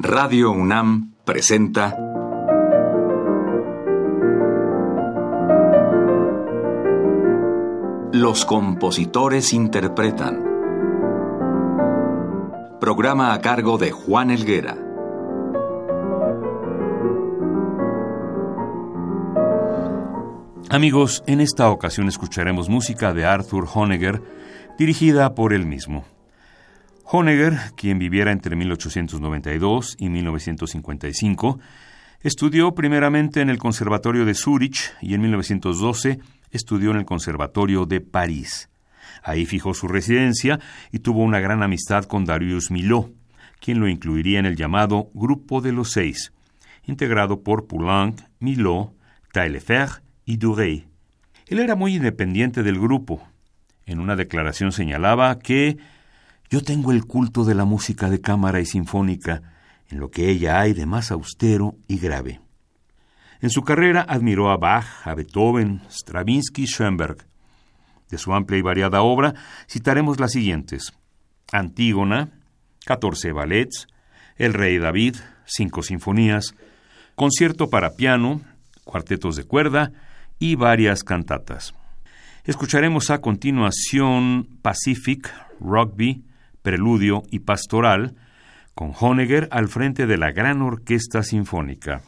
Radio UNAM presenta Los compositores interpretan. Programa a cargo de Juan Elguera. Amigos, en esta ocasión escucharemos música de Arthur Honegger, dirigida por él mismo. Honegger, quien viviera entre 1892 y 1955, estudió primeramente en el Conservatorio de Zúrich y en 1912 estudió en el Conservatorio de París. Ahí fijó su residencia y tuvo una gran amistad con Darius Milhaud, quien lo incluiría en el llamado Grupo de los Seis, integrado por Poulenc, Milhaud, Taillefer y Duret. Él era muy independiente del grupo. En una declaración señalaba que yo tengo el culto de la música de cámara y sinfónica, en lo que ella hay de más austero y grave. En su carrera admiró a Bach, a Beethoven, Stravinsky y Schoenberg. De su amplia y variada obra citaremos las siguientes: Antígona, 14 ballets, El Rey David, cinco sinfonías, concierto para piano, cuartetos de cuerda y varias cantatas. Escucharemos a continuación Pacific, Rugby, Preludio y Pastoral, con Honegger al frente de la Gran Orquesta Sinfónica.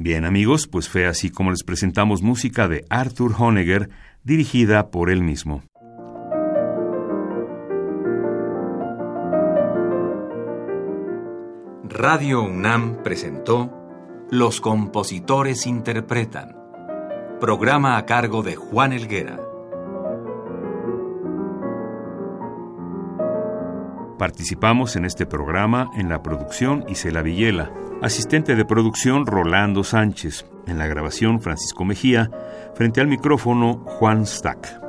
Bien amigos, pues fue así como les presentamos música de Arthur Honegger, dirigida por él mismo. Radio UNAM presentó Los compositores interpretan, programa a cargo de Juan Elguera. Participamos en este programa en la producción Isela Villela, asistente de producción Rolando Sánchez, en la grabación Francisco Mejía, frente al micrófono Juan Stack.